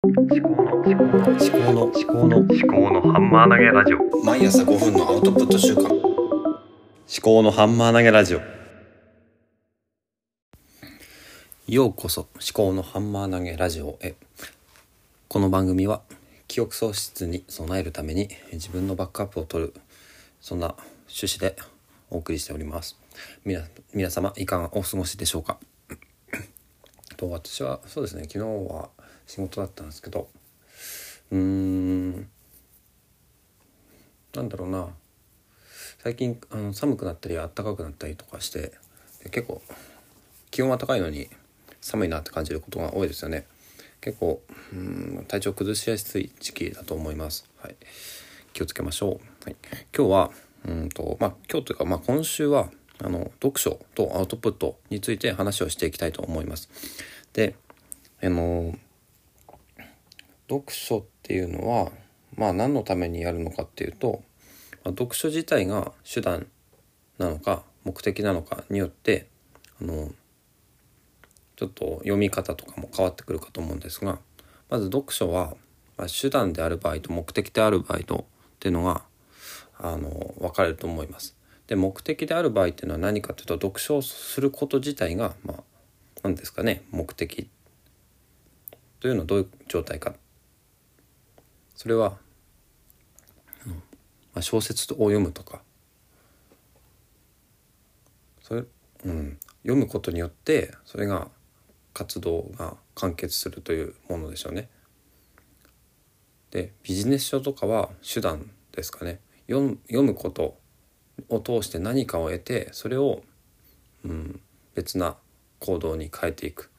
思考の思考の思考の思考の思考のハンマー投げラジオ。毎朝5分のアウトプット週間。思考のハンマー投げラジオ。ようこそ思考のハンマー投げラジオへ。この番組は記憶喪失に備えるために自分のバックアップを取るそんな趣旨でお送りしております。みな皆様いかがお過ごしでしょうか？と私はそうですね昨日は仕事だったんですけどうーんなんだろうな。最近あの寒くなったり暖かくなったりとかしてで結構気温は高いのに寒いなって感じることが多いですよね。結構うん体調崩しやすい時期だと思います、はい、気をつけましょう、はい、今日はうんとまあ今日というか、まあ、今週はあの読書とアウトプットについて話をしていきたいと思います。であの読書っていうのはまあ何のためにやるのかっていうと、まあ、読書自体が手段なのか目的なのかによってあのちょっと読み方とかも変わってくるかと思うんですがまず読書は、まあ、手段である場合と目的である場合とっていうのがあの分かれると思います。で目的である場合っていうのは何かというと読書をすること自体がまあ何ですかね目的というのはどういう状態かそれは、うんまあ、小説を読むとかそれ、うん、読むことによってそれが活動が完結するというものでしょうね。でビジネス書とかは手段ですかね読むことを通して何かを得てそれを、うん、別な行動に変えていく。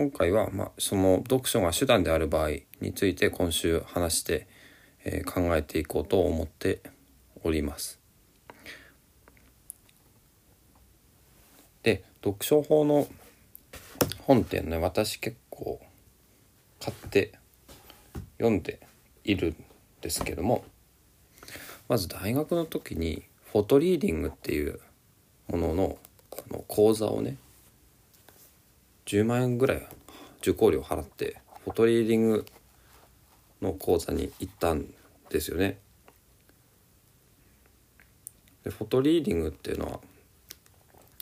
今回は、まあ、その読書が手段である場合について今週話して、えー、考えていこうと思っております。で読書法の本ってね私結構買って読んでいるんですけどもまず大学の時にフォトリーディングっていうもののの講座をね10万円ぐらい受講料払ってフォトリーディングの講座に行ったんですよね。でフォトリーディングっていうのは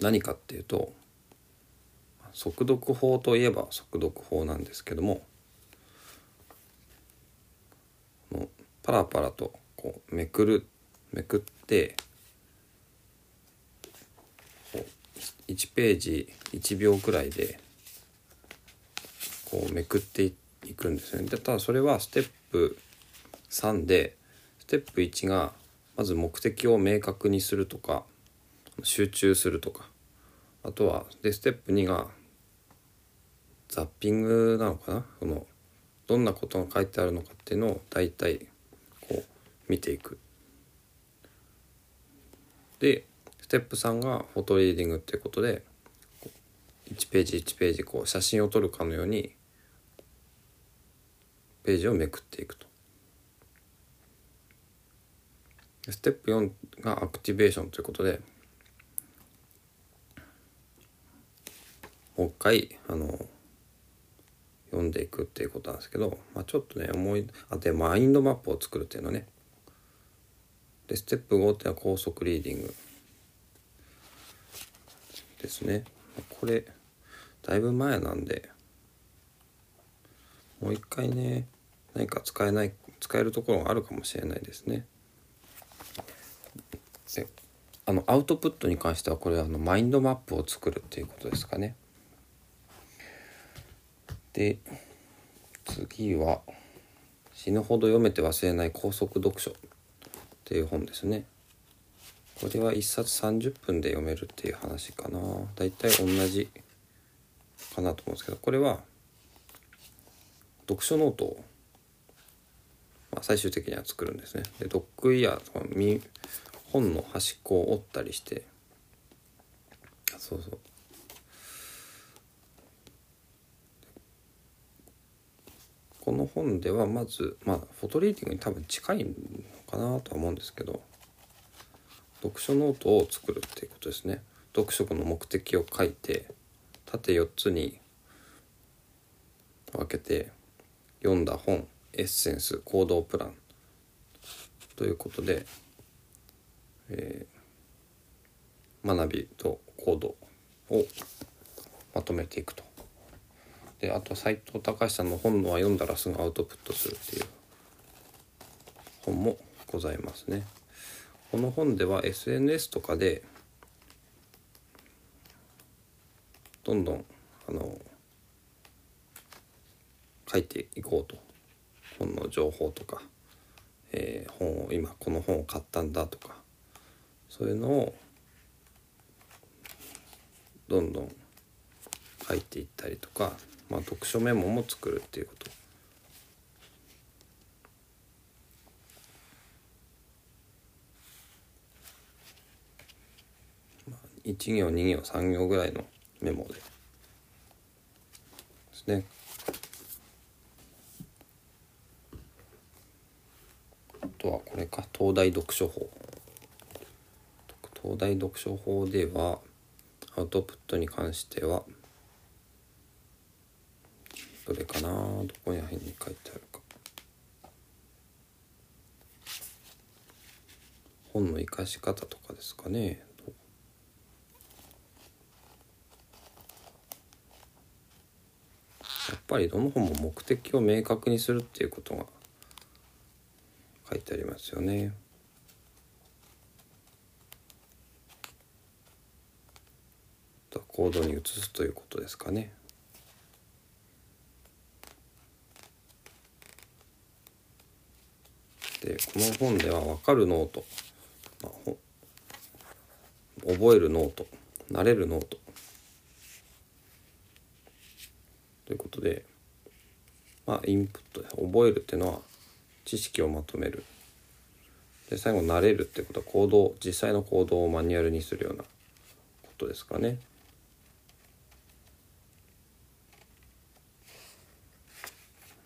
何かっていうと速読法といえば速読法なんですけどもパラパラとこうめくるめくって1ページ1秒くらいでこうめくっていくんですよね。でただそれはステップ3でステップ1がまず目的を明確にするとか集中するとかあとはでステップ2がザッピングなのかな？そのどんなことが書いてあるのかっていうのを大体こう見ていく。でステップ3がフォトリーディングっていうことで1ページ1ページこう写真を撮るかのようにページをめくっていくと。ステップ4がアクティベーションということでもう一回あの読んでいくっていうことなんですけど、まあ、ちょっとね思いあでマインドマップを作るっていうのねでステップ5っていうのは高速リーディングですねこれだいぶ前なんで。もう一回ね何か使えない使えるところがあるかもしれないですね。であのアウトプットに関してはこれあのマインドマップを作るっていうことですかね。で次は「死ぬほど読めて忘れない高速読書」っていう本ですね。これは1冊30分で読めるっていう話かな。だいたい同じかなと思うんですけどこれは読書ノートを、まあ、最終的には作るんですね。でドッグイヤーとか本の端っこを折ったりしてそうそう。この本ではまずまあフォトリーディングに多分近いのかなとは思うんですけど読書ノートを作るっていうことですね。読書の目的を書いて縦4つに分けて読んだ本エッセンス行動プランということで、えー学びと行動をまとめていくと。であと齋藤孝さんの本のは読んだらすぐアウトプットするっていう本もございますね。この本では SNS とかでどんどんあの書いていこうと。本の情報とか、えー本を今この本を買ったんだとかそういうのをどんどん書いていったりとか、まあ、読書メモも作るっていうこと。1行2行3行ぐらいのメモで。ですね。あとはこれか。東大読書法。東大読書法ではアウトプットに関してはどれかな？どこら辺に書いてあるか。本の生かし方とかですかねややっぱりどの本も目的を明確にするっていうことが書いてありますよね。行動に移すということですかね。でこの本では分かるノート、まあ、覚えるノート慣れるノートということでまあインプット覚えるっていうのは知識をまとめるで最後慣れるってことは行動実際の行動をマニュアルにするようなことですかね。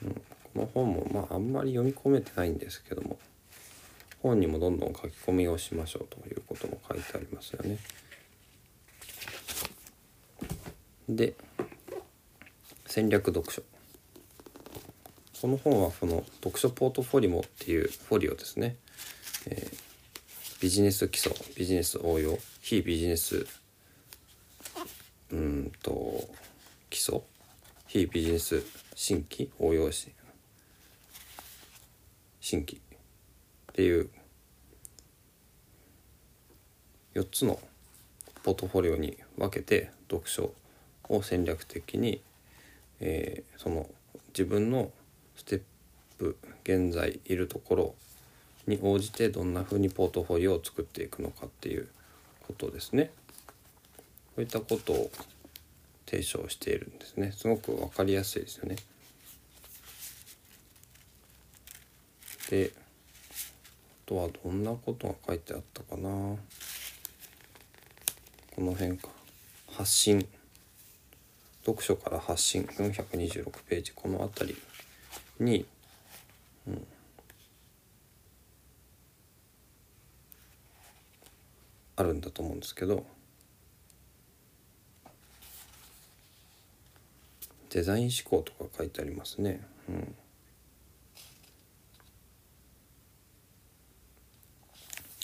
うん、この本もまああんまり読み込めてないんですけども本にもどんどん書き込みをしましょうということも書いてありますよね。で戦略読書。この本はこの読書ポートフォリモっていうフォリオですね、えービジネス基礎ビジネス応用非ビジネスうんと基礎非ビジネス新規応用し新規。っていう4つのポートフォリオに分けて読書を戦略的に、えーその自分のステップ現在いるところに応じてどんなふうにポートフォリオを作っていくのかっていうことですね。こういったことを提唱しているんですね。すごく分かりやすいですよね。であとはどんなことが書いてあったかなこの辺か発信読書から発信426ページこの辺りに、うん、あるんだと思うんですけどデザイン思考とか書いてありますね。うん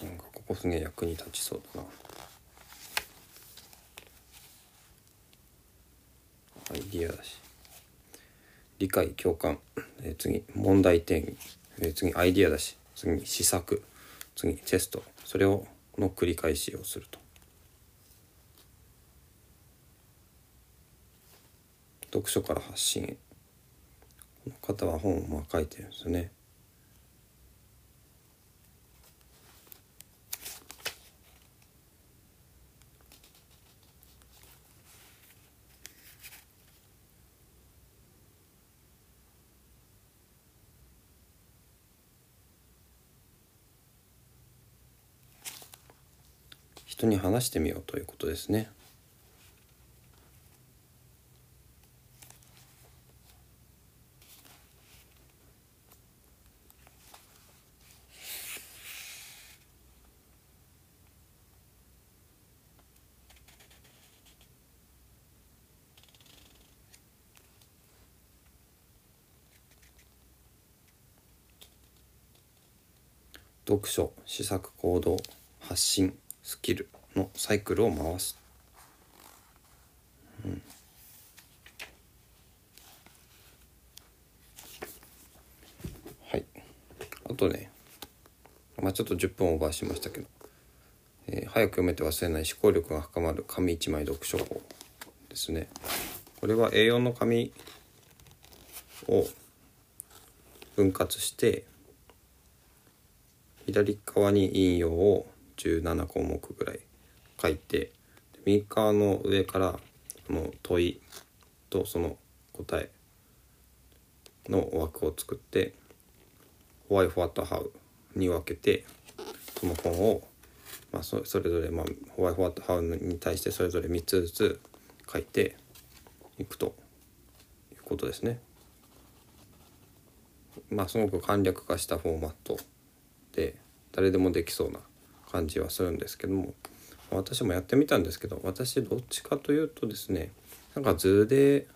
なんかここすげえ役に立ちそうだな。イディアだし。理解共感、え次問題定義、え次アイディアだし。次試作。次テスト。それをの繰り返しをすると。読書から発信へ。この方は本をまあ書いてるんですよね。に話してみようということですね。読書、試作行動、発信、スキル、のサイクルを回す、うん、はい。あとねまあちょっと10分オーバーしましたけど、えー早く読めて忘れない思考力が深まる紙一枚読書法ですね。これは A4 の紙を分割して左側に引用を17項目ぐらい書いて右側の上からこの問いとその答えの枠を作って「Why, What, How」に分けてその本を、まあ、そそれぞれ、まあ「Why, What, How」に対してそれぞれ3つずつ書いていくということですね。まあすごく簡略化したフォーマットで誰でもできそうな感じはするんですけども私もやってみたんですけど私どっちかというとですねなんか図で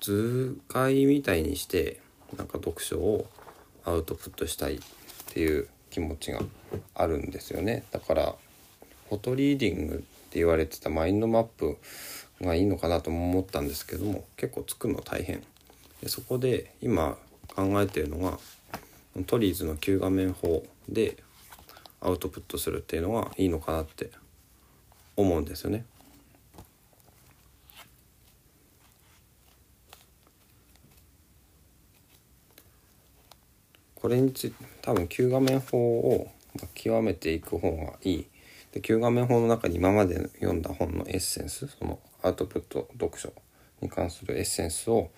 図解みたいにしてなんか読書をアウトプットしたいっていう気持ちがあるんですよね。だからフォトリーディングって言われてたマインドマップがいいのかなとも思ったんですけども結構作るの大変。でそこで今考えてるのがトリーズの9画面法でアウトプットするっていうのがいいのかなって思うんですよね。これについて多分9画面法を極めていく方がいいで9画面法の中に今まで読んだ本のエッセンスそのアウトプット読書に関するエッセンスを、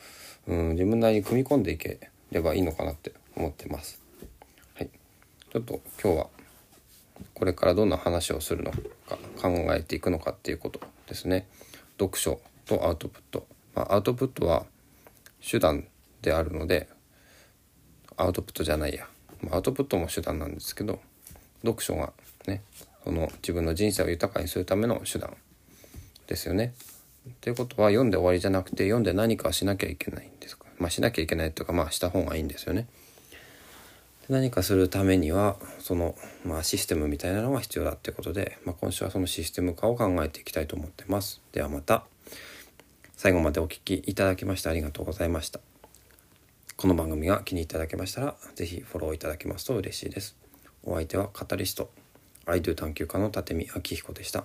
うん、自分なりに組み込んでいければいいのかなって思ってます。はい、ちょっと今日はこれからどんな話をするのか考えていくのかっていうことですね。読書とアウトプット。まあ、アウトプットは手段であるのでアウトプットじゃないや。まあアウトプットも手段なんですけど読書がねその自分の人生を豊かにするための手段ですよね。ということは読んで終わりじゃなくて読んで何かしなきゃいけないんですか。まあしなきゃいけないというかまあした方がいいんですよね。何かするためにはその、まあ、システムみたいなのが必要だってことで、まあ、今週はそのシステム化を考えていきたいと思ってます。ではまた最後までお聴きいただきましてありがとうございました。この番組が気に入っていただけましたら是非フォローいただけますと嬉しいです。お相手はカタリスト I do 探求家の立見明彦でした。